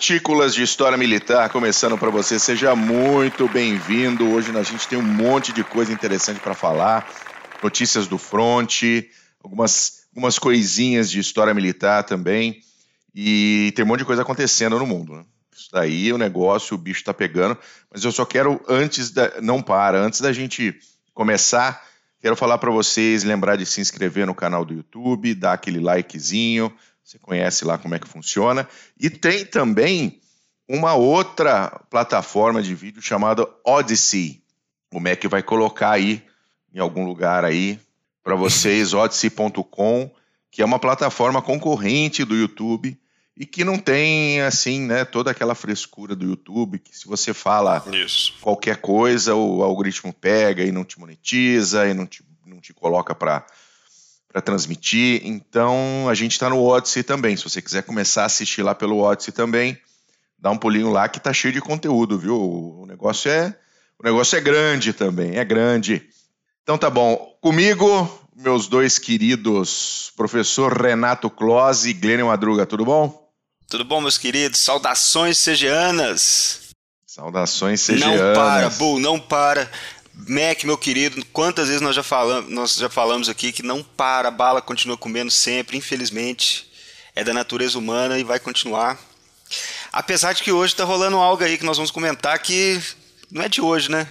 Partículas de História Militar, começando para você. Seja muito bem-vindo. Hoje a gente tem um monte de coisa interessante para falar. Notícias do fronte, algumas, algumas coisinhas de história militar também. E tem um monte de coisa acontecendo no mundo. Né? Isso daí, o negócio, o bicho está pegando. Mas eu só quero, antes da. Não para, antes da gente começar, quero falar para vocês, lembrar de se inscrever no canal do YouTube, dar aquele likezinho você conhece lá como é que funciona. E tem também uma outra plataforma de vídeo chamada Odyssey. O Mac vai colocar aí em algum lugar aí para vocês, odyssey.com, que é uma plataforma concorrente do YouTube e que não tem assim, né, toda aquela frescura do YouTube, que se você fala Isso. qualquer coisa, o algoritmo pega e não te monetiza e não te, não te coloca para para transmitir. Então a gente está no Odyssey também. Se você quiser começar a assistir lá pelo Odyssey também, dá um pulinho lá que tá cheio de conteúdo, viu? O negócio é o negócio é grande também, é grande. Então tá bom. Comigo, meus dois queridos, professor Renato Close e Glênio Madruga, tudo bom? Tudo bom, meus queridos? Saudações segianas. Saudações segianas. Não para, Bu, não para. Mac, meu querido, quantas vezes nós já falamos, nós já falamos aqui que não para, a bala continua comendo sempre, infelizmente. É da natureza humana e vai continuar. Apesar de que hoje tá rolando algo aí que nós vamos comentar que não é de hoje, né?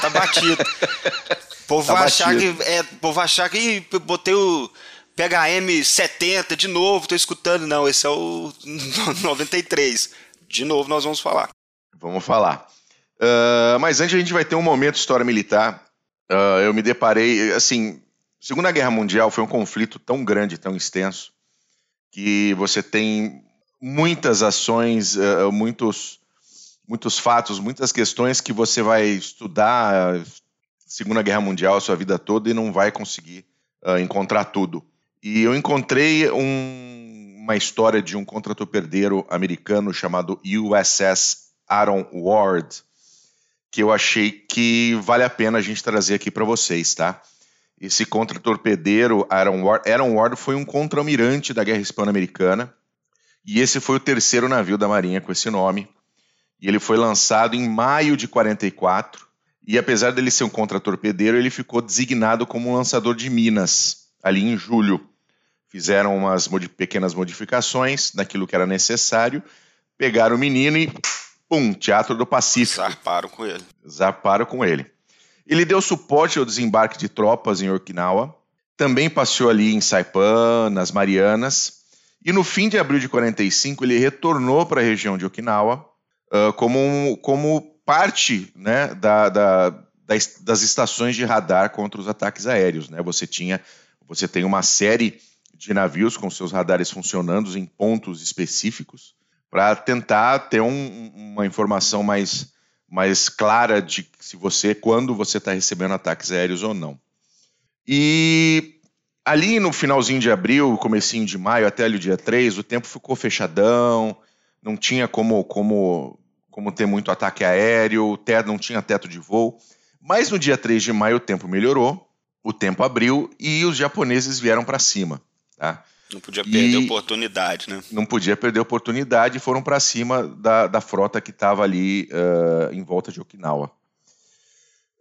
Tá batido. O povo, tá vai achar que, é, povo vai achar que botei o PHM 70 de novo, tô escutando. Não, esse é o 93. De novo nós vamos falar. Vamos falar. Uh, mas antes a gente vai ter um momento de história militar. Uh, eu me deparei, assim, Segunda Guerra Mundial foi um conflito tão grande, tão extenso, que você tem muitas ações, uh, muitos, muitos fatos, muitas questões que você vai estudar Segunda Guerra Mundial a sua vida toda e não vai conseguir encontrar tudo. E eu encontrei um, uma história de um contratorpedeiro americano chamado USS Aaron Ward, que eu achei que vale a pena a gente trazer aqui para vocês, tá? Esse contra-torpedeiro Aaron Ward, Aaron Ward foi um contra-almirante da Guerra Hispano-Americana e esse foi o terceiro navio da Marinha com esse nome. E ele foi lançado em maio de 44 e apesar dele ser um contra-torpedeiro, ele ficou designado como um lançador de minas ali em julho. Fizeram umas mod pequenas modificações naquilo que era necessário, pegaram o menino e Pum, Teatro do Pacífico. Zarparam com ele. Zarparam com ele. Ele deu suporte ao desembarque de tropas em Okinawa, também passeou ali em Saipan, nas Marianas, e no fim de abril de 45 ele retornou para a região de Okinawa uh, como, como parte né, da, da, das, das estações de radar contra os ataques aéreos. Né? Você, tinha, você tem uma série de navios com seus radares funcionando em pontos específicos para tentar ter um, uma informação mais, mais clara de se você, quando você está recebendo ataques aéreos ou não. E ali no finalzinho de abril, comecinho de maio, até ali o dia 3, o tempo ficou fechadão, não tinha como, como, como ter muito ataque aéreo, teto, não tinha teto de voo. Mas no dia 3 de maio o tempo melhorou, o tempo abriu e os japoneses vieram para cima. Tá? Não podia perder e oportunidade, né? Não podia perder oportunidade e foram para cima da, da frota que estava ali uh, em volta de Okinawa.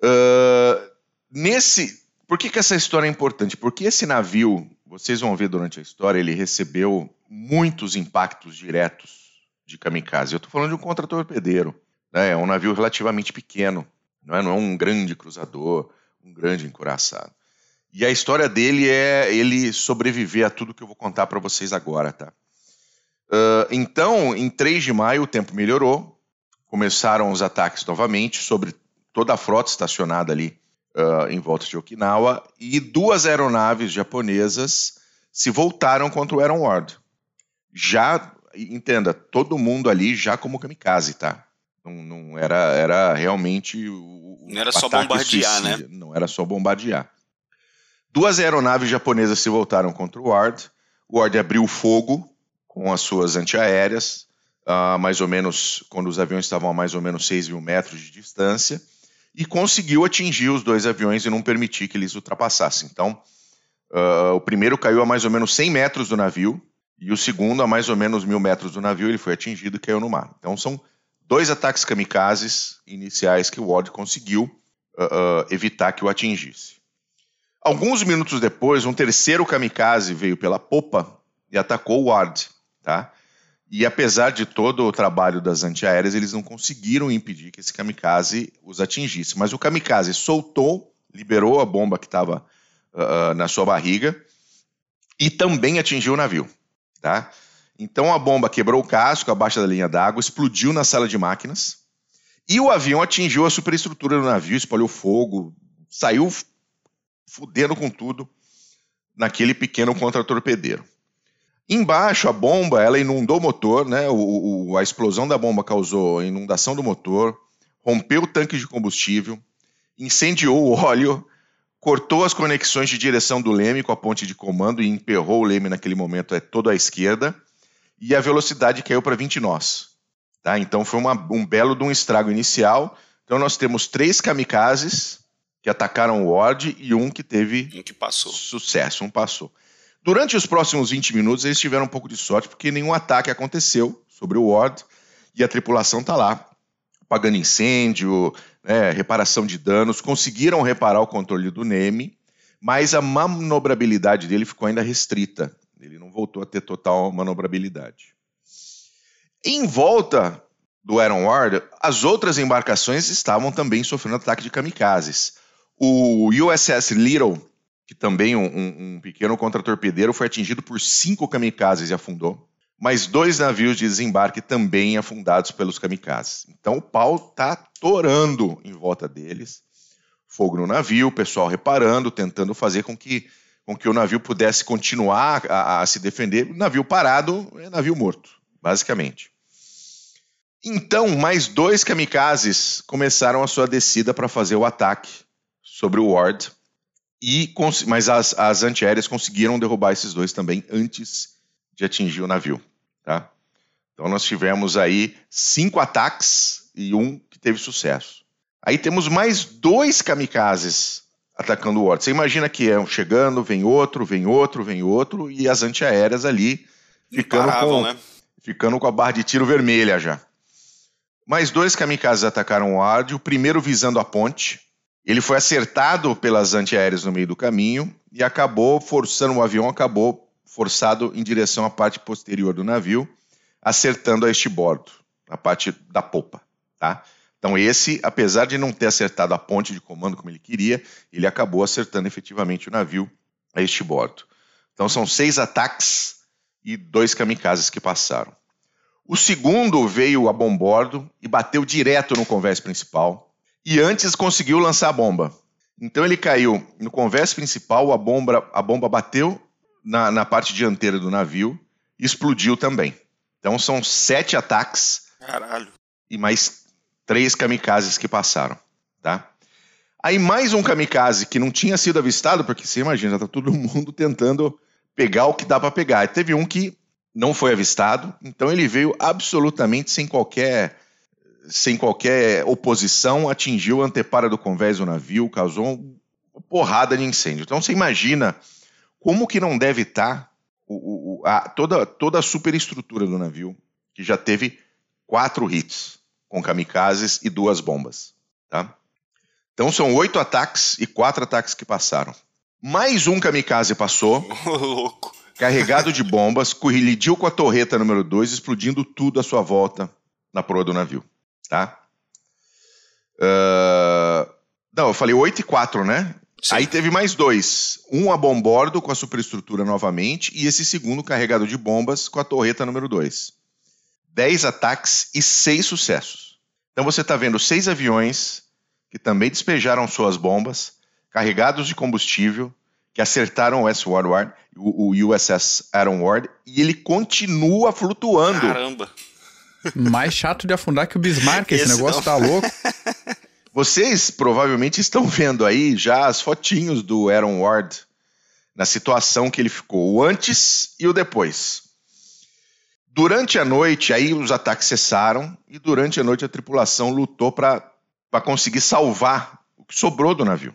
Uh, nesse. Por que, que essa história é importante? Porque esse navio, vocês vão ver durante a história, ele recebeu muitos impactos diretos de kamikaze. Eu estou falando de um contra-torpedeiro. Né? É um navio relativamente pequeno, não é, não é um grande cruzador, um grande encoraçado. E a história dele é ele sobreviver a tudo que eu vou contar para vocês agora, tá? Uh, então, em 3 de maio, o tempo melhorou, começaram os ataques novamente sobre toda a frota estacionada ali uh, em volta de Okinawa, e duas aeronaves japonesas se voltaram contra o Aaron Ward. Já, entenda, todo mundo ali já como kamikaze, tá? Não, não era, era realmente o, Não era só bombardear, suicida. né? Não era só bombardear. Duas aeronaves japonesas se voltaram contra o Ward. O Ward abriu fogo com as suas antiaéreas, uh, mais ou menos quando os aviões estavam a mais ou menos 6 mil metros de distância, e conseguiu atingir os dois aviões e não permitir que eles ultrapassassem. Então, uh, o primeiro caiu a mais ou menos 100 metros do navio, E o segundo, a mais ou menos mil metros do navio, ele foi atingido e caiu no mar. Então são dois ataques kamikazes iniciais que o Ward conseguiu uh, evitar que o atingisse. Alguns minutos depois, um terceiro kamikaze veio pela popa e atacou o Ward. Tá? E apesar de todo o trabalho das antiaéreas, eles não conseguiram impedir que esse kamikaze os atingisse. Mas o kamikaze soltou, liberou a bomba que estava uh, na sua barriga e também atingiu o navio. Tá? Então a bomba quebrou o casco abaixo da linha d'água, explodiu na sala de máquinas e o avião atingiu a superestrutura do navio, espalhou fogo, saiu fudendo com tudo naquele pequeno contratorpedeiro. Embaixo, a bomba ela inundou o motor, né? O, o, a explosão da bomba causou inundação do motor, rompeu o tanque de combustível, incendiou o óleo, cortou as conexões de direção do leme com a ponte de comando e emperrou o leme naquele momento é todo à esquerda, e a velocidade caiu para 20 nós. Tá? Então foi uma, um belo de um estrago inicial. Então nós temos três kamikazes que atacaram o Ward e um que teve um que passou. sucesso, um passou. Durante os próximos 20 minutos, eles tiveram um pouco de sorte, porque nenhum ataque aconteceu sobre o Ward e a tripulação está lá, pagando incêndio, né, reparação de danos, conseguiram reparar o controle do Neme, mas a manobrabilidade dele ficou ainda restrita. Ele não voltou a ter total manobrabilidade. Em volta do Aaron Ward, as outras embarcações estavam também sofrendo ataque de kamikazes. O USS Little que também um, um, um pequeno contratorpedeiro foi atingido por cinco kamikazes e afundou. Mais dois navios de desembarque também afundados pelos kamikazes. Então o pau está torando em volta deles. Fogo no navio, o pessoal reparando, tentando fazer com que, com que o navio pudesse continuar a, a se defender. Navio parado é navio morto, basicamente. Então, mais dois kamikazes começaram a sua descida para fazer o ataque sobre o Ward e, mas as, as antiaéreas conseguiram derrubar esses dois também antes de atingir o navio. Tá? Então nós tivemos aí cinco ataques e um que teve sucesso. Aí temos mais dois kamikazes atacando o Ward. Você imagina que é um chegando, vem outro, vem outro, vem outro, e as antiaéreas ali ficando, paravam, com, né? ficando com a barra de tiro vermelha já. Mais dois kamikazes atacaram o Ward, o primeiro visando a ponte, ele foi acertado pelas antiaéreas no meio do caminho e acabou forçando o avião, acabou forçado em direção à parte posterior do navio, acertando a este bordo, a parte da popa, tá? Então esse, apesar de não ter acertado a ponte de comando como ele queria, ele acabou acertando efetivamente o navio a este bordo. Então são seis ataques e dois kamikazes que passaram. O segundo veio a bombordo e bateu direto no convés principal, e antes conseguiu lançar a bomba. Então ele caiu no convés principal, a bomba, a bomba bateu na, na parte dianteira do navio e explodiu também. Então são sete ataques Caralho. e mais três kamikazes que passaram, tá? Aí mais um kamikaze que não tinha sido avistado, porque você imagina, já tá todo mundo tentando pegar o que dá para pegar. E teve um que não foi avistado, então ele veio absolutamente sem qualquer sem qualquer oposição, atingiu a antepara do convés do navio, causou uma porrada de incêndio. Então você imagina como que não deve estar o, o, a, toda, toda a superestrutura do navio, que já teve quatro hits com kamikazes e duas bombas. Tá? Então são oito ataques e quatro ataques que passaram. Mais um kamikaze passou, carregado de bombas, colidiu com a torreta número 2, explodindo tudo à sua volta na proa do navio tá? Uh, não, eu falei 8 e 4, né? Sim. Aí teve mais dois. Um a bombordo com a superestrutura novamente e esse segundo carregado de bombas com a torreta número 2. 10 ataques e 6 sucessos. Então você está vendo seis aviões que também despejaram suas bombas, carregados de combustível, que acertaram o S. Ward, o, USS Aaron Ward, e ele continua flutuando. Caramba! Mais chato de afundar que o Bismarck, esse, esse negócio não. tá louco. Vocês provavelmente estão vendo aí já as fotinhos do Aaron Ward na situação que ele ficou, o antes e o depois. Durante a noite, aí os ataques cessaram e durante a noite a tripulação lutou para conseguir salvar o que sobrou do navio.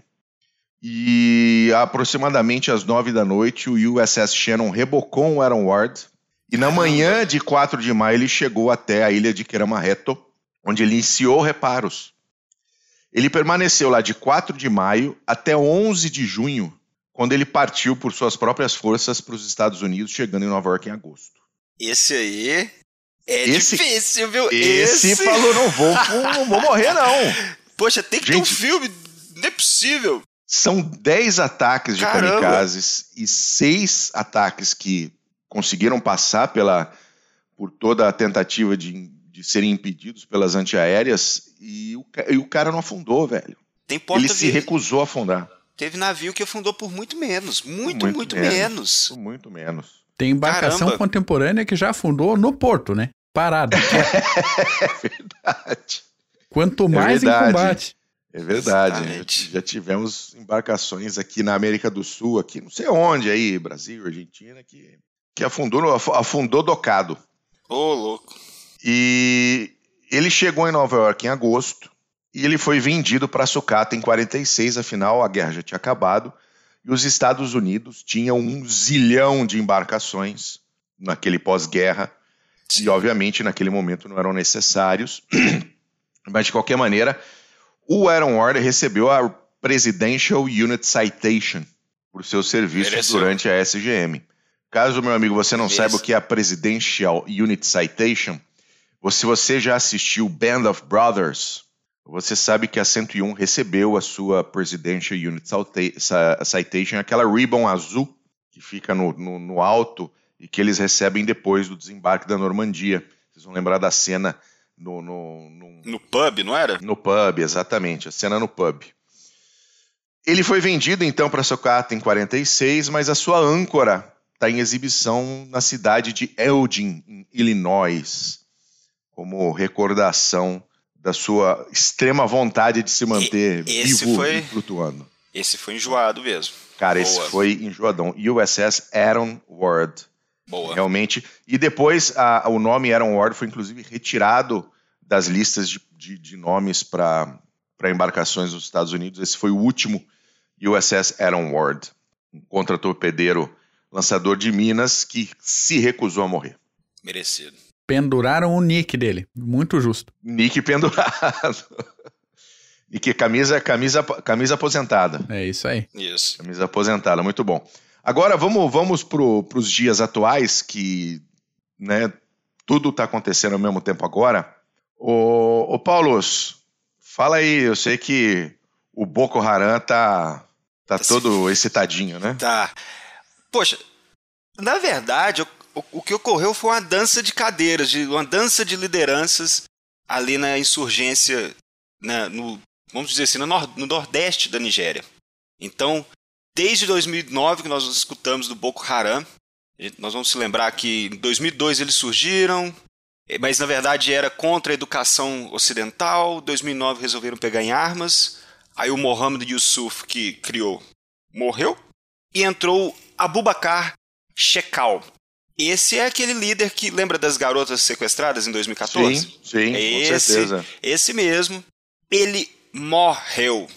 E aproximadamente às nove da noite, o USS Shannon rebocou o Aaron Ward E na manhã de 4 de maio ele chegou até a ilha de Keramareto, onde ele iniciou reparos. Ele permaneceu lá de 4 de maio até 11 de junho, quando ele partiu por suas próprias forças para os Estados Unidos, chegando em Nova York em agosto. Esse aí é Esse- difícil, viu? Esse, falou: não vou, não vou morrer, não. Poxa, tem que ter Gente- um filme. Não é possível. São 10 ataques de Caramba. kamikazes e seis ataques que conseguiram passar pela, por toda a tentativa de, de serem impedidos pelas antiaéreas e o, e o cara não afundou, velho. Tem porta Ele se recusou a afundar. Teve navio que afundou por muito menos. Muito, muito, Muito menos. menos. Por Muito menos. Tem embarcação Caramba. contemporânea que já afundou no porto, né? Parada. É verdade. Quanto mais em verdade. combate. É verdade. Exatamente. Já, já tivemos embarcações aqui na América do Sul, aqui não sei onde aí, Brasil, Argentina, que, que afundou, afundou docado. Ô, louco. E ele chegou em Nova York em agosto e ele foi vendido para sucata em 46, afinal a guerra já tinha acabado e os Estados Unidos tinham um zilhão de embarcações naquele pós-guerra e obviamente naquele momento não eram necessários, mas de qualquer maneira o Aaron Ward recebeu a Presidential Unit Citation por seus serviços Mereceu. durante a SGM. Caso, meu amigo, você não saiba o que é a Presidential Unit Citation, se você já assistiu Band of Brothers, você sabe que a 101 recebeu a sua Presidential Unit Cita- Ci- Citation, aquela ribbon azul que fica no, no, no alto e que eles recebem depois do desembarque da Normandia. Vocês vão lembrar da cena no, no, no, No pub, não era? no pub, exatamente, a cena no pub. Ele foi vendido então para Socata em 46, mas a sua âncora está em exibição na cidade de Elgin, em Illinois, como recordação da sua extrema vontade de se manter E- esse vivo foi- e flutuando. Esse foi enjoado mesmo. Cara, esse Boa. foi enjoadão. USS Aaron Ward. Boa. Realmente. E depois a- o nome Aaron Ward foi inclusive retirado das listas de, de- de nomes para embarcações dos Estados Unidos. Esse foi o último USS Aaron Ward, um contratorpedeiro lançador de minas que se recusou a morrer. Merecido. Penduraram o nick dele. Muito justo. Nick pendurado. Nick, camisa, camisa, camisa aposentada. É isso aí. Isso. Camisa aposentada, muito bom. Agora vamos, vamos para os dias atuais, que né, tudo está acontecendo ao mesmo tempo agora. Ô, ô Paulos, fala aí, eu sei que o Boko Haram tá, tá, Tá se- todo excitadinho, né? Tá. Poxa, na verdade, o, o- que ocorreu foi uma dança de cadeiras, de, uma dança de lideranças ali na insurgência, na- no, vamos dizer assim, no, nor- no nordeste da Nigéria. Então, desde 2009 que nós escutamos do Boko Haram, nós vamos se lembrar que em 2002 eles surgiram, eh, mas na verdade era contra a educação ocidental. 2009 resolveram pegar em armas. Aí o Mohammed Yusuf, que criou, morreu. E entrou Abubakar Shekau. Esse é aquele líder que lembra das garotas sequestradas em 2014? Sim, sim, com Esse- certeza. Esse mesmo. Ele morreu.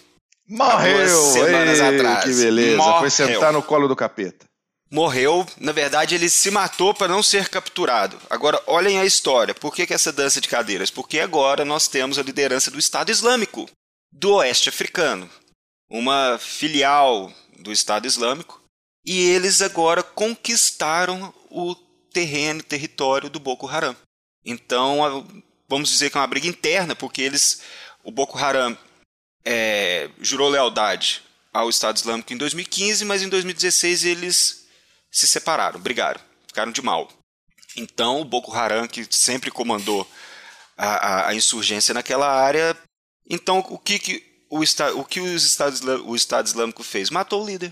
Morreu! semanas Ei, atrás. Que beleza, Morreu. foi sentar no colo do capeta. Morreu, na verdade, ele se matou para não ser capturado. Agora, olhem a história. Por que, que essa dança de cadeiras? Porque agora nós temos a liderança do Estado Islâmico do Oeste Africano, uma filial do Estado Islâmico, e eles agora conquistaram o terreno, território do Boko Haram. Então, vamos dizer que é uma briga interna, porque eles, o Boko Haram é, jurou lealdade ao Estado Islâmico em 2015, mas em 2016 eles se separaram, brigaram, ficaram de mal. Então, o Boko Haram, que sempre comandou a, a- a insurgência naquela área, então o que, que, o, o, que os Estados o Estado Islâmico fez? Matou o líder.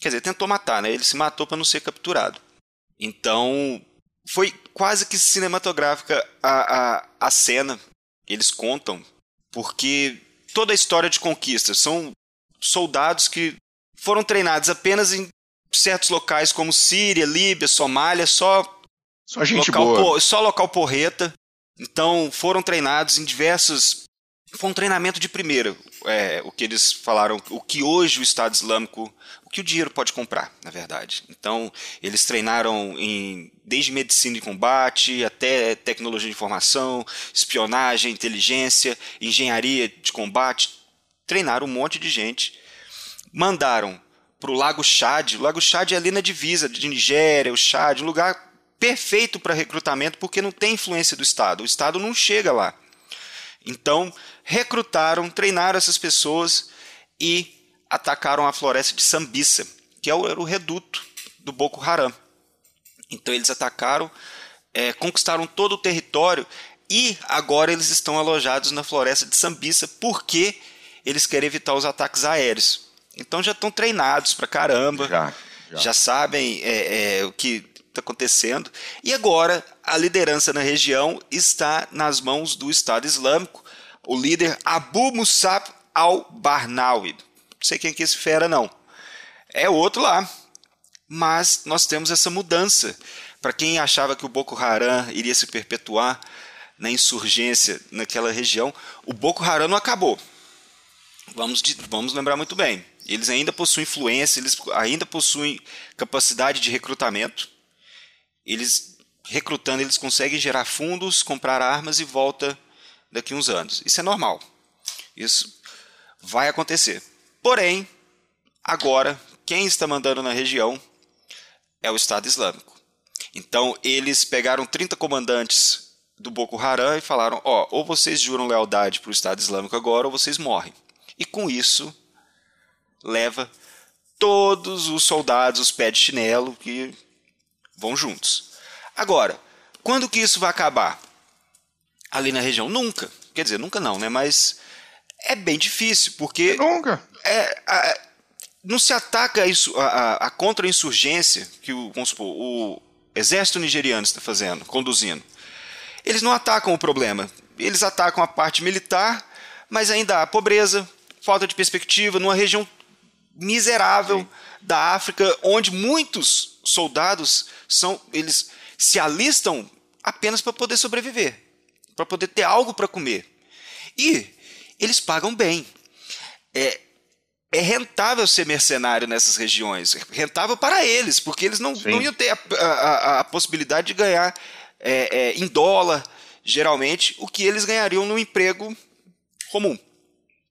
Quer dizer, tentou matar, né? Ele se matou para não ser capturado. Então, foi quase que cinematográfica a, a, a cena. Eles contam, porque toda a história de conquista são soldados que foram treinados apenas em certos locais como Síria, Líbia, Somália, só Só gente local, boa. po- só local porreta. Então foram treinados em diversos foi um treinamento de primeira, é, o que eles falaram, o que hoje o Estado Islâmico, que o dinheiro pode comprar, na verdade. Então, eles treinaram em, desde medicina de combate até tecnologia de informação, espionagem, inteligência, engenharia de combate. Treinaram um monte de gente. Mandaram para o Lago Chad. O Lago Chad é ali na divisa de Nigéria, o Chad, um lugar perfeito para recrutamento porque não tem influência do Estado. O Estado não chega lá. Então, recrutaram, treinaram essas pessoas e atacaram a floresta de Sambisa, que é era o reduto do Boko Haram. Então, eles atacaram, é, conquistaram todo o território e agora eles estão alojados na floresta de Sambisa porque eles querem evitar os ataques aéreos. Então, já estão treinados para caramba, já, já. já sabem é, é, o que está acontecendo. E agora a liderança na região está nas mãos do Estado Islâmico, o líder Abu Musab al-Barnawi. Sei quem é que é esse fera, não. É outro lá. Mas nós temos essa mudança. Para quem achava que o Boko Haram iria se perpetuar na insurgência naquela região, o Boko Haram não acabou. Vamos, vamos lembrar muito bem. Eles ainda possuem influência, eles ainda possuem capacidade de recrutamento eles recrutando, eles conseguem gerar fundos, comprar armas e volta daqui uns anos. Isso é normal. Isso vai acontecer. Porém, agora, quem está mandando na região é o Estado Islâmico. Então, eles pegaram 30 comandantes do Boko Haram e falaram: ó, oh, ou vocês juram lealdade para o Estado Islâmico agora, ou vocês morrem. E com isso, leva todos os soldados, os pés de chinelo, que vão juntos. Agora, quando que isso vai acabar? Ali na região? Nunca. Quer dizer, nunca não, né? Mas é bem difícil, porque. Nunca. É, a, não se ataca isso, a, a contra-insurgência que o, vamos supor, o exército nigeriano está fazendo, conduzindo. Eles não atacam o problema. Eles atacam a parte militar, mas ainda há pobreza, falta de perspectiva, numa região miserável Sim. da África, onde muitos soldados são eles se alistam apenas para poder sobreviver, para poder ter algo para comer. E eles pagam bem. É, é rentável ser mercenário nessas regiões. É rentável para eles, porque eles não, não iam ter a, a, a possibilidade de ganhar é, é, em dólar, geralmente, o que eles ganhariam no emprego comum.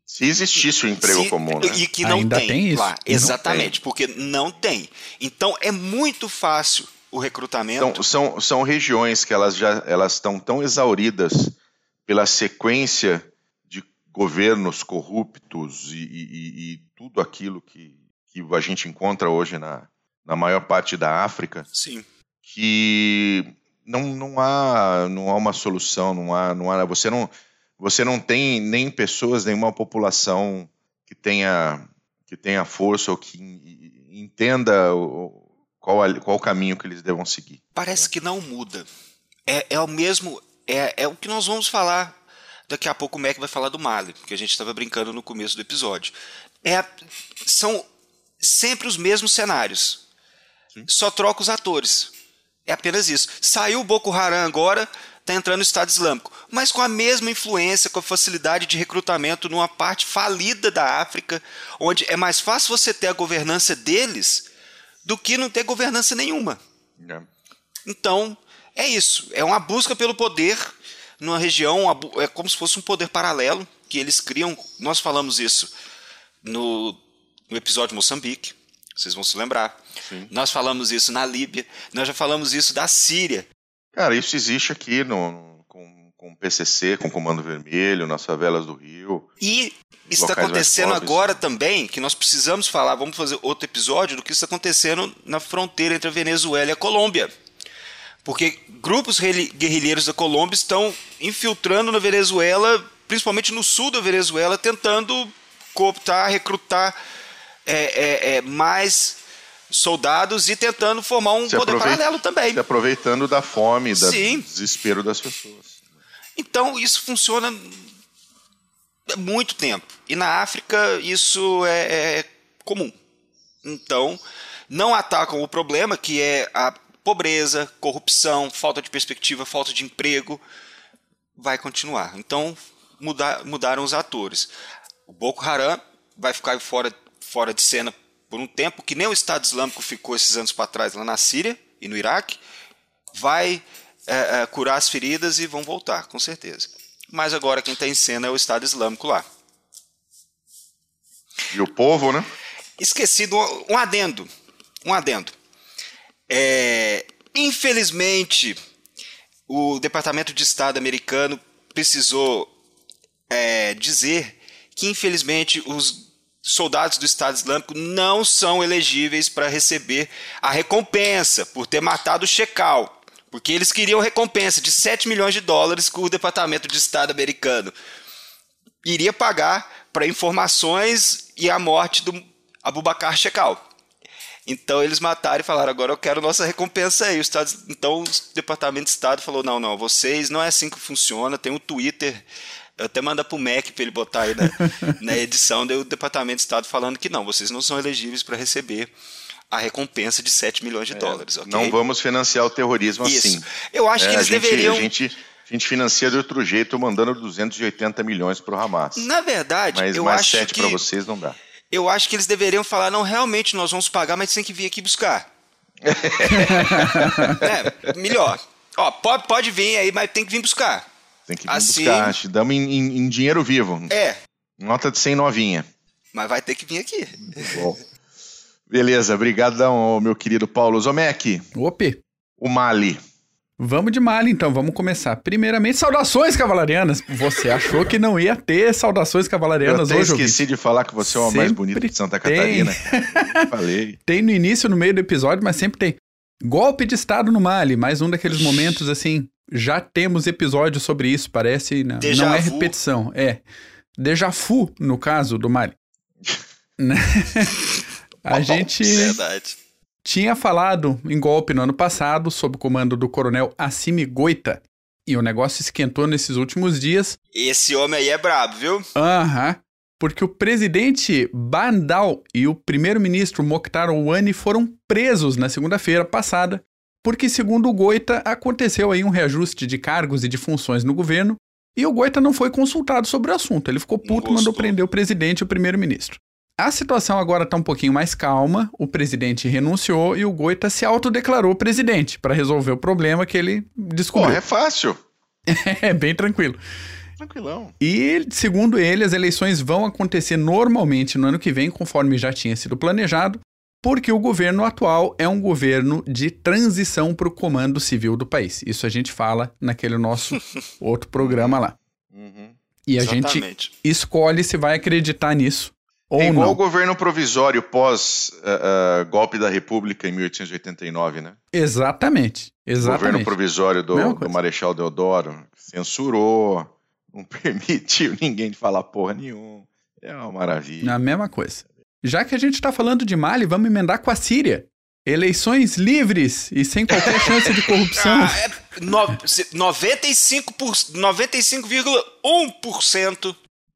Se existisse o um emprego Se, comum, né? E que não Ainda tem, tem isso. lá. Exatamente, tem. porque não tem. Então é muito fácil o recrutamento. Então, são, são regiões que elas já elas estão tão exauridas pela sequência governos corruptos e, e, e, tudo aquilo que, que a gente encontra hoje na, na maior parte da África. Sim. Que não, não, há, não há uma solução, não há, não há, você não você não tem nem pessoas, nenhuma população que tenha, que tenha força ou que entenda qual, qual o caminho que eles devam seguir. Parece que não muda. É, é o mesmo, é, é o que nós vamos falar. Daqui a pouco o Mac vai falar do Mali, que a gente estava brincando no começo do episódio. É, são sempre os mesmos cenários. Só troca os atores. É apenas isso. Saiu o Boko Haram agora, está entrando no Estado Islâmico, mas com a mesma influência, com a facilidade de recrutamento numa parte falida da África, onde é mais fácil você ter a governança deles do que não ter governança nenhuma. É. Então, é isso. É uma busca pelo poder numa região, é como se fosse um poder paralelo que eles criam. Nós falamos isso no, no episódio Moçambique, vocês vão se lembrar. Sim. Nós falamos isso na Líbia, nós já falamos isso da Síria. Cara, isso existe aqui no, com, com o PCC, com o Comando Vermelho, nas favelas do Rio. E está acontecendo agora também, que nós precisamos falar, vamos fazer outro episódio do que está acontecendo na fronteira entre a Venezuela e a Colômbia. Porque grupos guerrilheiros da Colômbia estão infiltrando na Venezuela, principalmente no sul da Venezuela, tentando cooptar, recrutar é, é, é, mais soldados e tentando formar um se poder paralelo também. Se aproveitando da fome, do desespero das pessoas. Então isso funciona há muito tempo. E na África isso é, é comum. Então não atacam o problema que é a pobreza, corrupção, falta de perspectiva, falta de emprego. Vai continuar. Então mudar, mudaram os atores. O Boko Haram vai ficar fora, fora de cena por um tempo, que nem o Estado Islâmico ficou esses anos para trás lá na Síria e no Iraque. Vai é, é, curar as feridas e vão voltar, com certeza. Mas agora quem está em cena é o Estado Islâmico lá. E o povo, né? Esquecido um adendo. Um adendo. É, infelizmente, o Departamento de Estado americano precisou é, dizer que, infelizmente, os soldados do Estado Islâmico não são elegíveis para receber a recompensa por ter matado o Shekau. Porque eles queriam recompensa de 7 milhões de dólares que o Departamento de Estado americano iria pagar para informações e a morte do Abubakar Shekau. Então eles mataram e falaram: agora eu quero nossa recompensa aí. O Estado, então o Departamento de Estado falou: não, não, vocês não é assim que funciona. Tem um Twitter, eu até manda pro Mac para ele botar aí na, na edição do Departamento de Estado falando que não, vocês não são elegíveis para receber a recompensa de 7 milhões de é, dólares. Okay? Não vamos financiar o terrorismo Isso. assim. Eu acho é, que eles a gente, deveriam. A gente, a gente financia de outro jeito, mandando 280 milhões para o Hamas. Na verdade, mas eu mais acho 7 que... para vocês não dá eu acho que eles deveriam falar, não, realmente nós vamos pagar, mas tem que vir aqui buscar. é, melhor. Ó, pode, pode vir aí, mas tem que vir buscar. Tem que vir assim, buscar, te damos em, em, em, dinheiro vivo. É. Nota de 100 novinha. Mas vai ter que vir aqui. Bom. Beleza, obrigado, meu querido Paulo Zomec. Ope. O Mali. Vamos de malha então, vamos começar. Primeiramente, saudações cavalarianas. Você achou que não ia ter saudações cavalarianas hoje? Eu esqueci de falar que você é o mais bonito de Santa. Catarina. Falei. Tem no início, no meio do episódio, mas sempre tem. Golpe de Estado no Mali, mais um daqueles momentos assim. Já temos episódios sobre isso, parece. Não, não é repetição, é. Deja vu, no caso do Mali. Né? A gente. Verdade tinha falado em golpe no ano passado, sob o comando do coronel Assimi Goita. E o negócio esquentou nesses últimos dias. Esse homem aí é brabo, viu? Aham. Uhum, porque o presidente Bandal e o primeiro-ministro Mokhtar Ouani foram presos na segunda-feira passada, porque, segundo o Goita, aconteceu aí um reajuste de cargos e de funções no governo, e o Goita não foi consultado sobre o assunto. Ele ficou puto e mandou prender o presidente e o primeiro-ministro. A situação agora está um pouquinho mais calma. O presidente renunciou e o Goita se autodeclarou presidente para resolver o problema que ele descobriu. Pô, é fácil. é bem tranquilo. Tranquilão. E, segundo ele, as eleições vão acontecer normalmente no ano que vem, conforme já tinha sido planejado, porque o governo atual é um governo de transição para o comando civil do país. Isso a gente fala naquele nosso outro programa lá. Uhum. E a Exatamente. gente escolhe se vai acreditar nisso ou é igual não. o governo provisório pós uh, uh, golpe da República em 1889, né? Exatamente. Exatamente. O governo provisório do, do Marechal Deodoro censurou, não permitiu ninguém falar porra nenhuma. É uma maravilha. A mesma coisa. Já que a gente está falando de Mali, vamos emendar com a Síria. Eleições livres e sem qualquer chance de corrupção. Ah, é no, 95,1% 95,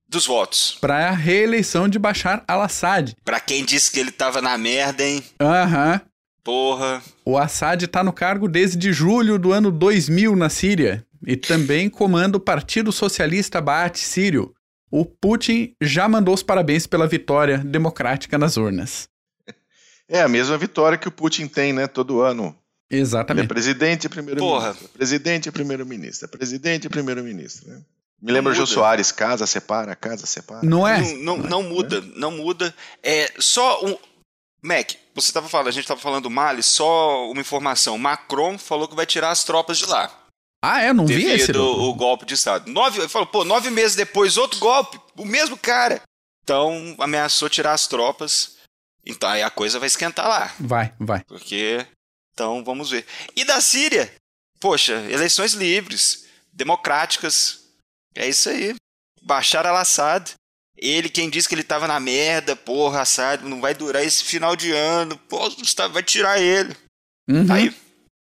dos votos. Para a reeleição de Bashar al-Assad. Para quem disse que ele tava na merda, hein? Aham. Uhum. Porra. O Assad está no cargo desde julho do ano 2000 na Síria e também comanda o Partido Socialista Baath Sírio. O Putin já mandou os parabéns pela vitória democrática nas urnas. É a mesma vitória que o Putin tem, né, todo ano. Exatamente. Ele é presidente e primeiro-ministro. Presidente e primeiro-ministro. Presidente e primeiro-ministro, né? Me lembra o Jô Soares, casa separa, casa separa. Não é? Não, não, não muda, não muda. É só um. Mac, você estava falando, a gente estava falando do Mali, só uma informação. Macron falou que vai tirar as tropas de lá. Ah, é? Não vi esse. O golpe de Estado. Nove, falou, pô, nove meses depois, outro golpe, o mesmo cara. Então, ameaçou tirar as tropas. Então, aí a coisa vai esquentar lá. Vai, vai. Porque, então, vamos ver. E da Síria? Poxa, eleições livres, democráticas, é isso aí. Bashar al-Assad. Ele, quem disse que ele tava na merda, porra, Assad, não vai durar esse final de ano, pô, vai tirar ele. Uhum. Tá aí.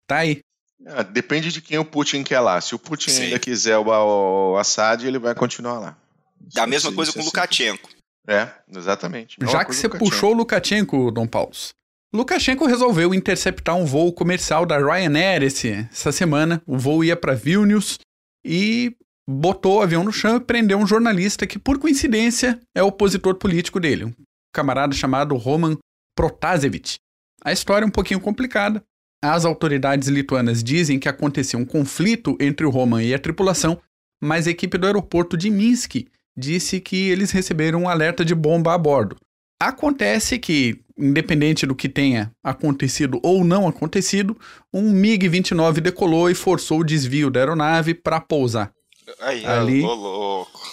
Tá aí. É, depende de quem o Putin quer lá. Se o Putin Sim. ainda quiser o, Assad, ele vai continuar lá. Da mesma coisa com o Lukashenko. É, exatamente. Já que você puxou o Lukashenko, Dom Paulo. Lukashenko resolveu interceptar um voo comercial da Ryanair esse, essa semana. O voo ia para Vilnius e botou o avião no chão e prendeu um jornalista que, por coincidência, é opositor político dele, um camarada chamado Roman Protasevich. A história é um pouquinho complicada. As autoridades lituanas dizem que aconteceu um conflito entre o Roman e a tripulação, mas a equipe do aeroporto de Minsk disse que eles receberam um alerta de bomba a bordo. Acontece que, independente do que tenha acontecido ou não acontecido, um MiG-29 decolou e forçou o desvio da aeronave para pousar. Aí, Ali.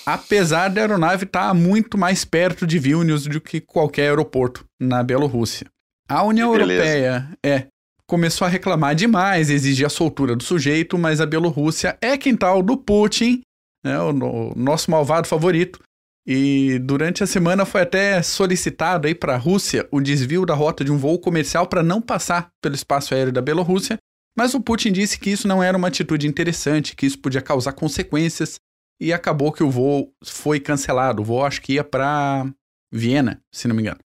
Apesar da aeronave estar muito mais perto de Vilnius do que qualquer aeroporto na Bielorrússia. A União. Europeia é começou a reclamar demais, exigir a soltura do sujeito, mas a Bielorrússia é quintal do Putin, né, o, no- nosso malvado favorito. E durante a semana foi até solicitado aí para a Rússia o desvio da rota de um voo comercial para não passar pelo espaço aéreo da Bielorrússia, mas o Putin disse que isso não era uma atitude interessante, que isso podia causar consequências e acabou que o voo foi cancelado. O voo acho que ia para Viena, se não me engano.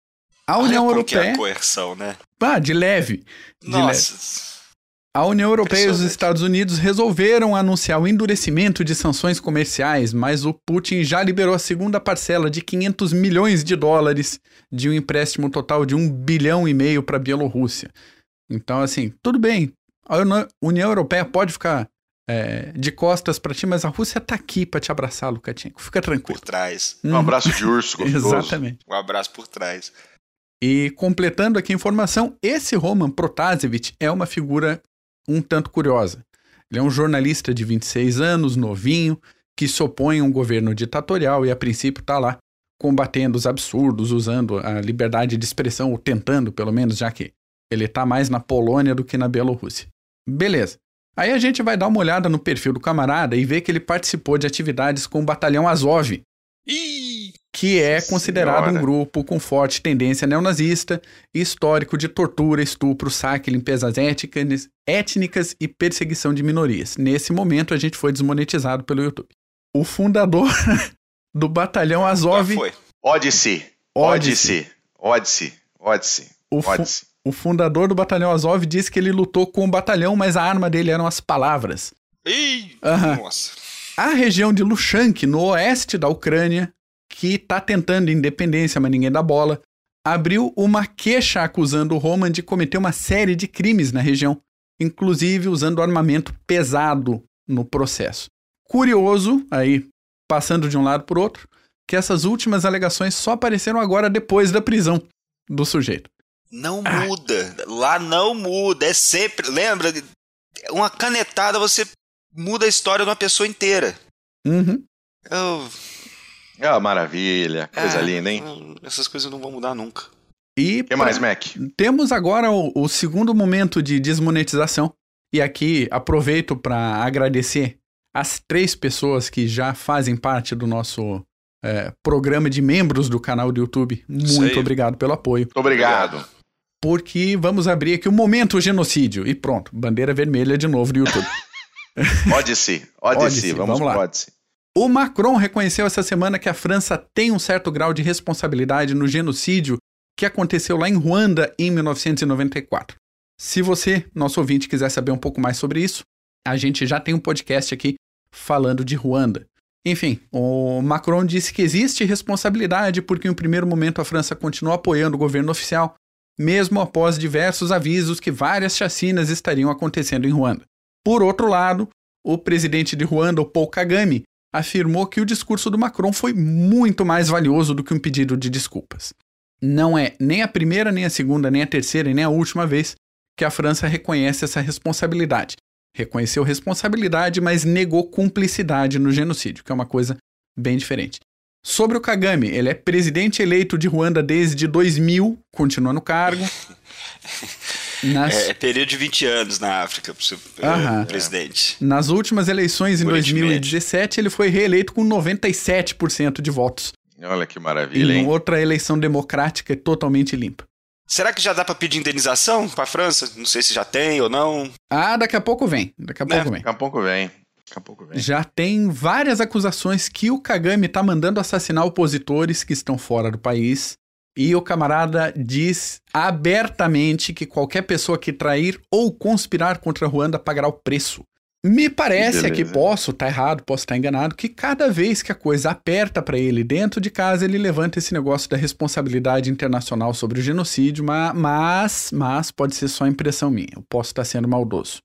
A União Olha como que é Europeia, a coerção, né? ah, de leve, de leve. Nossa. A União Europeia e os. Estados Unidos resolveram anunciar o endurecimento de sanções comerciais, mas o Putin já liberou a segunda parcela de 500 milhões de dólares de um empréstimo total de 1 bilhão e meio para a Bielorrússia. Então, assim, tudo bem. A Uni- União Europeia pode ficar é, de costas para ti, mas a Rússia tá aqui para te abraçar, Lukashenko. Fica tranquilo. Por trás. Um abraço de urso gostoso. Exatamente. Um abraço por trás. E completando aqui a informação, esse Roman Protasevich é uma figura um tanto curiosa. Ele é um jornalista de 26 anos, novinho, que se opõe a um governo ditatorial e a princípio está lá combatendo os absurdos, usando a liberdade de expressão, ou tentando pelo menos, já que ele está mais na Polônia do que na Bielorrússia. Beleza. Aí a gente vai dar uma olhada no perfil do camarada e ver que ele participou de atividades com o batalhão Azov, Ih! que é considerado um Senhora. grupo com forte tendência neonazista, histórico de tortura, estupro, saque, limpezas étnicas, étnicas e perseguição de minorias. Nesse momento, a gente foi desmonetizado pelo YouTube. O fundador do batalhão Azov, foi. Odyssey. Odyssey. Odyssey. Odyssey. Odyssey. o, fu-. O fundador do batalhão Azov disse que ele lutou com o batalhão, mas a arma dele eram as palavras. Ih! Aham. Nossa. A região de Lushank, no oeste da Ucrânia, que está tentando independência, mas ninguém dá bola, abriu uma queixa acusando o Roman de cometer uma série de crimes na região, inclusive usando armamento pesado no processo. Curioso, aí passando de um lado para outro, que essas últimas alegações só apareceram agora depois da prisão do sujeito. Não Ah. muda. Lá não muda. É sempre. Lembra? Uma canetada você muda a história de uma pessoa inteira. Uhum. Eu- Ah, maravilha. Coisa Ah, linda, hein? Essas coisas não vão mudar nunca. E O que mais, Mac? Temos agora o, o segundo momento de desmonetização. E aqui aproveito para agradecer as três pessoas que já fazem parte do nosso é, programa de membros do canal do YouTube. Muito obrigado pelo apoio. Muito obrigado. Porque vamos abrir aqui o momento genocídio. E pronto, bandeira vermelha de novo no YouTube. Odyssey. Odyssey. Odyssey, Vamos, vamos lá. Odyssey. O Macron reconheceu essa semana que a França tem um certo grau de responsabilidade no genocídio que aconteceu lá em Ruanda em 1994. Se você, nosso ouvinte, quiser saber um pouco mais sobre isso, a gente já tem um podcast aqui falando de Ruanda. Enfim, o Macron disse que existe responsabilidade porque, em um primeiro momento, a França continuou apoiando o governo oficial, mesmo após diversos avisos que várias chacinas estariam acontecendo em Ruanda. Por outro lado, o presidente de Ruanda, Paul Kagame, afirmou que o discurso do Macron foi muito mais valioso do que um pedido de desculpas. Não é nem a primeira, nem a segunda, nem a terceira e nem a última vez que a França reconhece essa responsabilidade. Reconheceu responsabilidade, mas negou cumplicidade no genocídio, que é uma coisa bem diferente. Sobre o Kagame, ele é presidente eleito de Ruanda desde 2000, continua no cargo. Nas, É, é período de 20 anos na África, pro seu eh, Aham. presidente. nas últimas eleições, em Oriente 2017, ele foi reeleito com 97% de votos. Olha que maravilha, em hein? outra eleição democrática totalmente limpa. Será que já dá pra pedir indenização pra França? Não sei se já tem ou não. Ah, daqui a pouco vem. Daqui a Né? pouco vem. Daqui a pouco vem. Daqui a pouco vem. Já tem várias acusações que o Kagame tá mandando assassinar opositores que estão fora do país. E o camarada diz abertamente que qualquer pessoa que trair ou conspirar contra Ruanda pagará o preço. Me parece, aqui Beleza. posso estar errado, posso estar enganado, que cada vez que a coisa aperta pra ele dentro de casa, ele levanta esse negócio da responsabilidade internacional sobre o genocídio, ma- mas, mas pode ser só impressão minha. Eu posso estar sendo maldoso,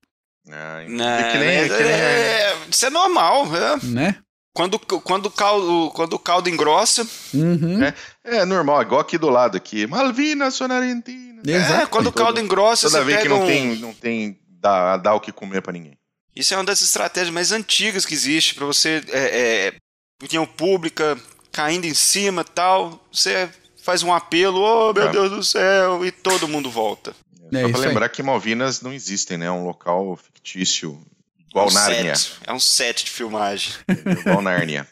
Ah, é Né, que nem, é que nem- é, isso é normal, né? né? Quando, quando, o caldo, quando o caldo engrossa, Uhum. É. é normal, igual aqui do lado aqui. Malvinas são Argentina. Exato. é, quando o caldo engrossa, Toda você vez que não um... tem, não tem dá, dá o que comer pra ninguém. Isso é uma das estratégias mais antigas que existe para você, é, é, opinião pública caindo em cima tal, você faz um apelo, oh meu É. Deus do céu, e todo mundo volta. É Só pra aí. lembrar que Malvinas não existem, né? É um local fictício. Igual é um Nárnia. set, é um set de filmagem. Igual Nárnia.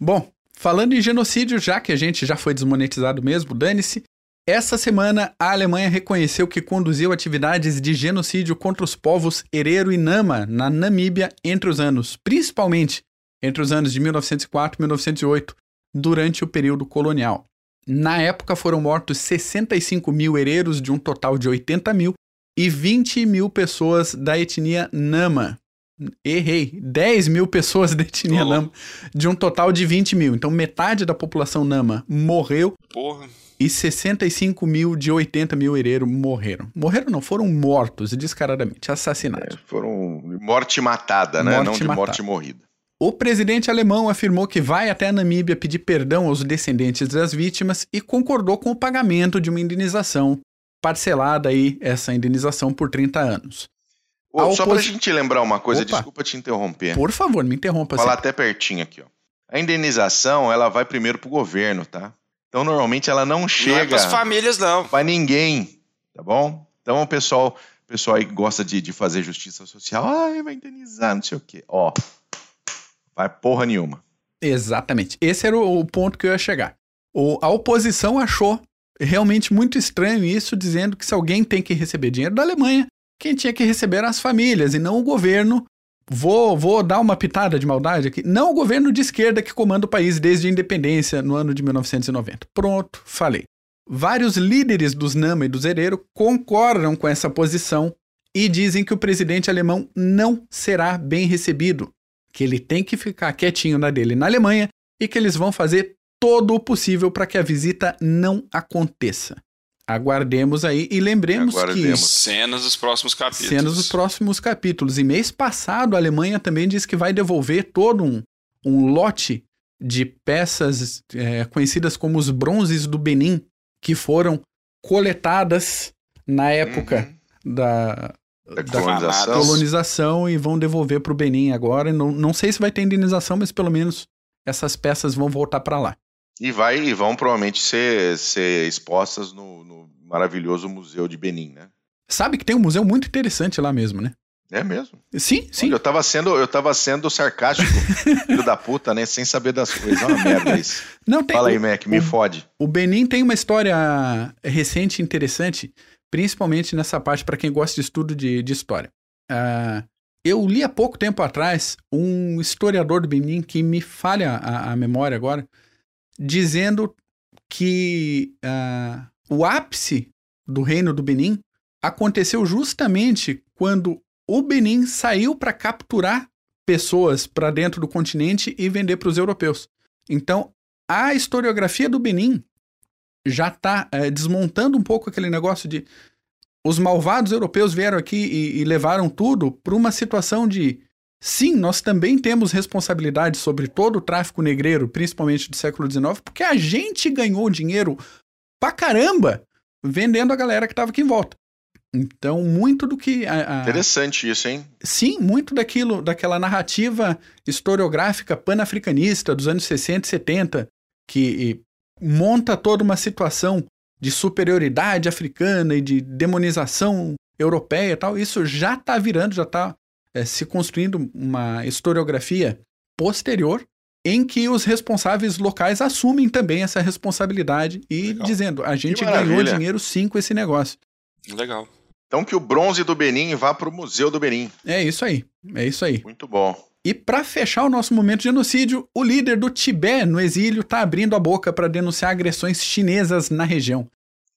Bom, falando em genocídio, já que a gente já foi desmonetizado mesmo, dane-se. Essa semana, a Alemanha reconheceu que conduziu atividades de genocídio contra os povos Herero e Nama na Namíbia entre os anos, principalmente entre os anos de 1904 e 1908, durante o período colonial. Na época foram mortos 65 mil hereros de um total de 80 mil e 20 mil pessoas da etnia Nama. Errei, 10 mil pessoas da etnia Ô, Nama de um total de 20 mil. Então, metade da população Nama morreu Porra. e 65 mil de 80 mil hereiros morreram. Morreram não, foram mortos descaradamente, assassinados. É, foram morte matada, né? Morte não de matada. morte morrida. O presidente alemão afirmou que vai até a Namíbia pedir perdão aos descendentes das vítimas e concordou com o pagamento de uma indenização parcelada aí, essa indenização por 30 anos. Ô, A Só pra opos- gente lembrar uma coisa, Opa. desculpa te interromper. Por favor, me interrompa. Falar sempre. até pertinho aqui, ó. A indenização, ela vai primeiro pro governo, tá? Então, normalmente, ela não Não é chega pras famílias, não. pra ninguém, tá bom? Então, o pessoal, o pessoal aí que gosta de, de fazer justiça social, ai, vai indenizar, não sei o quê. Ó, vai porra nenhuma. Exatamente. Esse era o, ponto que eu ia chegar. O- a oposição achou realmente muito estranho isso, dizendo que se alguém tem que receber dinheiro da Alemanha, quem tinha que receber eram as famílias e não o governo. Vou, vou dar uma pitada de maldade aqui. Não o governo de esquerda que comanda o país desde a independência no ano de 1990. Pronto, falei. Vários líderes dos Nama e dos Herero concordam com essa posição e dizem que o presidente alemão não será bem recebido que ele tem que ficar quietinho na dele na Alemanha e que eles vão fazer todo o possível para que a visita não aconteça. Aguardemos aí e lembremos Aguardemos. Cenas dos próximos que capítulos. cenas dos próximos capítulos. E mês passado a Alemanha também disse que vai devolver todo um, um lote de peças é, conhecidas como os bronzes do Benin que foram coletadas na época Uhum. Da da colonização. colonização e vão devolver para o Benin agora. Não, não sei se vai ter indenização, mas pelo menos essas peças vão voltar para lá. E, vai, e vão provavelmente ser, ser expostas no, no maravilhoso Museu de Benin, né? Sabe que tem um museu muito interessante lá mesmo, né? É mesmo. Sim, sim. Olha, eu tava sendo, eu tava sendo sarcástico, filho da puta, né? Sem saber das coisas. É uma merda isso. Não tem. Fala aí, o, Mac, me o- fode. o Benin tem uma história recente e interessante, principalmente nessa parte para quem gosta de estudo de, de história. Ah, eu li há pouco tempo atrás um historiador do Benin que me falha a, a memória agora, dizendo que ah, o ápice do reino do Benin aconteceu justamente quando o Benin saiu para capturar pessoas para dentro do continente e vender para os europeus. Então, a historiografia do Benin já está desmontando um pouco aquele negócio de os malvados europeus vieram aqui e, e levaram tudo para uma situação de sim, nós também temos responsabilidade sobre todo o tráfico negreiro, principalmente do século XIX, porque a gente ganhou dinheiro pra caramba vendendo a galera que estava aqui em volta. Então, muito do que a- a- Interessante isso, hein? Sim, muito daquilo, daquela narrativa historiográfica panafricanista dos anos 60 e 70, que monta toda uma situação de superioridade africana e de demonização europeia e tal, isso já está virando, já está se construindo uma historiografia posterior em que os responsáveis locais assumem também essa responsabilidade e Legal. dizendo, a gente ganhou dinheiro sim com esse negócio. Legal. Então que o bronze do Benin vá pro Museu do Benin. É isso aí, é isso aí. Muito bom. E para fechar o nosso momento de genocídio, o líder do Tibete no exílio está abrindo a boca para denunciar agressões chinesas na região.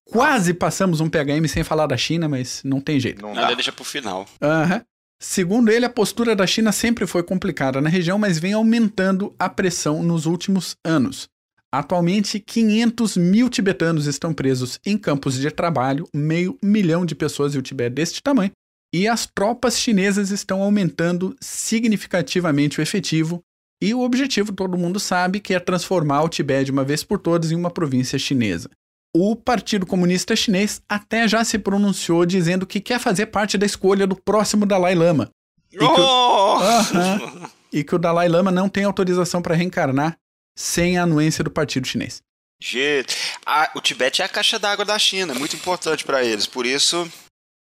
Quase passamos um PHM sem falar da China, mas não tem jeito. Não Nada dá. deixa pro final. Aham. Segundo ele, a postura da China sempre foi complicada na região, mas vem aumentando a pressão nos últimos anos. Atualmente, 500 mil tibetanos estão presos em campos de trabalho, meio milhão de pessoas e o Tibete deste tamanho, e as tropas chinesas estão aumentando significativamente o efetivo, e o objetivo todo mundo sabe que é transformar o Tibete de uma vez por todas em uma província chinesa. O Partido Comunista Chinês até já se pronunciou dizendo que quer fazer parte da escolha do próximo Dalai Lama. E que, o, uh -huh, e que o Dalai Lama não tem autorização para reencarnar sem a anuência do Partido Chinês. Gente, a, o Tibete é a caixa d'água da China, muito importante para eles, por isso.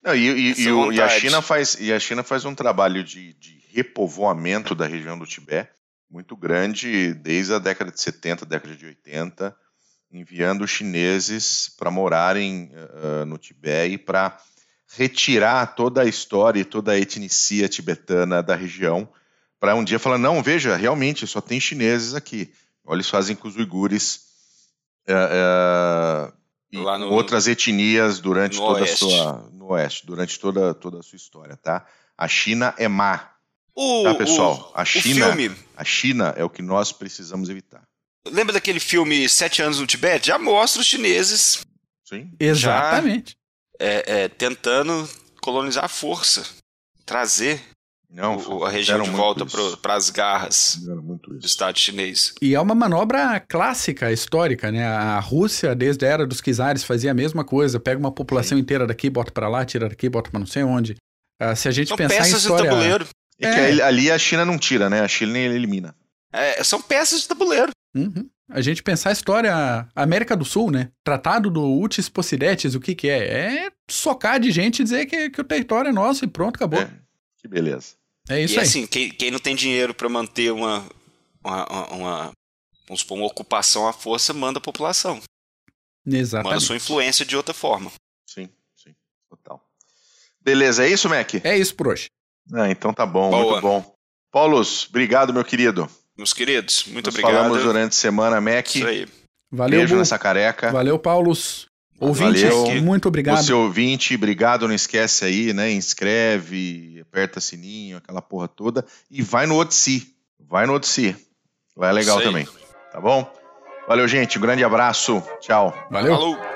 Não, e, e, e, e, a China faz, e a China faz um trabalho de, de repovoamento da região do Tibete muito grande desde a década de 70, década de 80, enviando chineses para morarem uh, no Tibete e para retirar toda a história e toda a etnicia tibetana da região, para um dia falar: não, veja, realmente só tem chineses aqui. Olha, eles fazem com os uigures uh, uh, e no, outras etnias durante toda oeste. a sua no oeste, durante toda, toda a sua história, tá? A China é má. O, tá, pessoal? O, a China, a China é o que nós precisamos evitar. Lembra daquele filme Sete Anos no Tibete? Já mostra os chineses. Sim. Exatamente. Já, é, é, tentando colonizar a força, trazer não, o, a região de volta para as garras do Estado chinês. E é uma manobra clássica, histórica, né? A Rússia, desde a era dos czares, fazia a mesma coisa. Pega uma população Sim. inteira daqui, bota para lá, tira daqui, bota para não sei onde. Uh, se a gente são pensar peças em história... de tabuleiro. É. que ali a China não tira, né? A China elimina. É, são peças de tabuleiro. Uhum. A gente pensar a história América do Sul, né? Tratado do Utis Possidetes, o que que é? É socar de gente e dizer que, que o território é nosso e pronto, acabou. É. Que beleza. É isso e, aí. assim, quem, quem não tem dinheiro para manter uma, uma, uma, vamos supor, uma ocupação à força, manda a população. Exatamente. Manda sua influência de outra forma. Sim, sim, total. Beleza, é isso, Mac? É isso por hoje. Ah, então tá bom, Boa. muito bom. Paulos, obrigado, meu querido. Meus queridos, muito Nos obrigado. Falamos durante a semana, Mac. Isso aí. Valeu, Beijo Bu. nessa careca. Valeu, Paulos. Ouvinte, Valeu. muito obrigado. Você ouvinte, obrigado, não esquece aí, né? Inscreve, aperta sininho, aquela porra toda. E vai no Otsi. Vai no Otsi. Vai legal também. Tá bom? Valeu, gente. Um grande abraço. Tchau. Valeu. Falou.